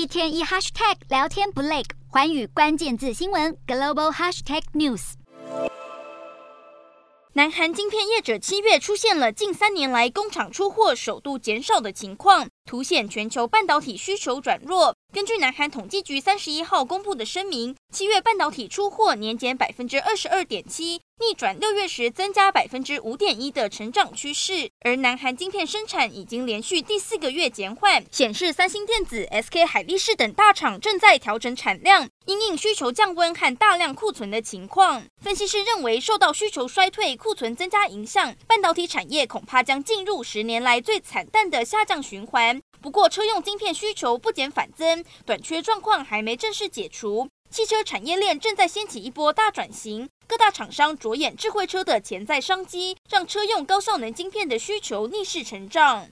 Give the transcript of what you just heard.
一天一 hashtag 聊天不累，环宇关键字新闻 global hashtag news。南韩晶片业者七月出现了近三年来工厂出货首度减少的情况，凸显全球半导体需求转弱。根据南韩统计局三十一号公布的声明，七月半导体出货年减百分之二十二点七，逆转六月时增加百分之五点一的成长趋势。而南韩晶片生产已经连续第四个月减缓，显示三星电子、SK 海力士等大厂正在调整产量，因应需求降温和大量库存的情况。分析师认为，受到需求衰退、库存增加影响，半导体产业恐怕将进入十年来最惨淡的下降循环。不过，车用晶片需求不减反增，短缺状况还没正式解除。汽车产业链正在掀起一波大转型，各大厂商着眼智慧车的潜在商机，让车用高效能晶片的需求逆势成长。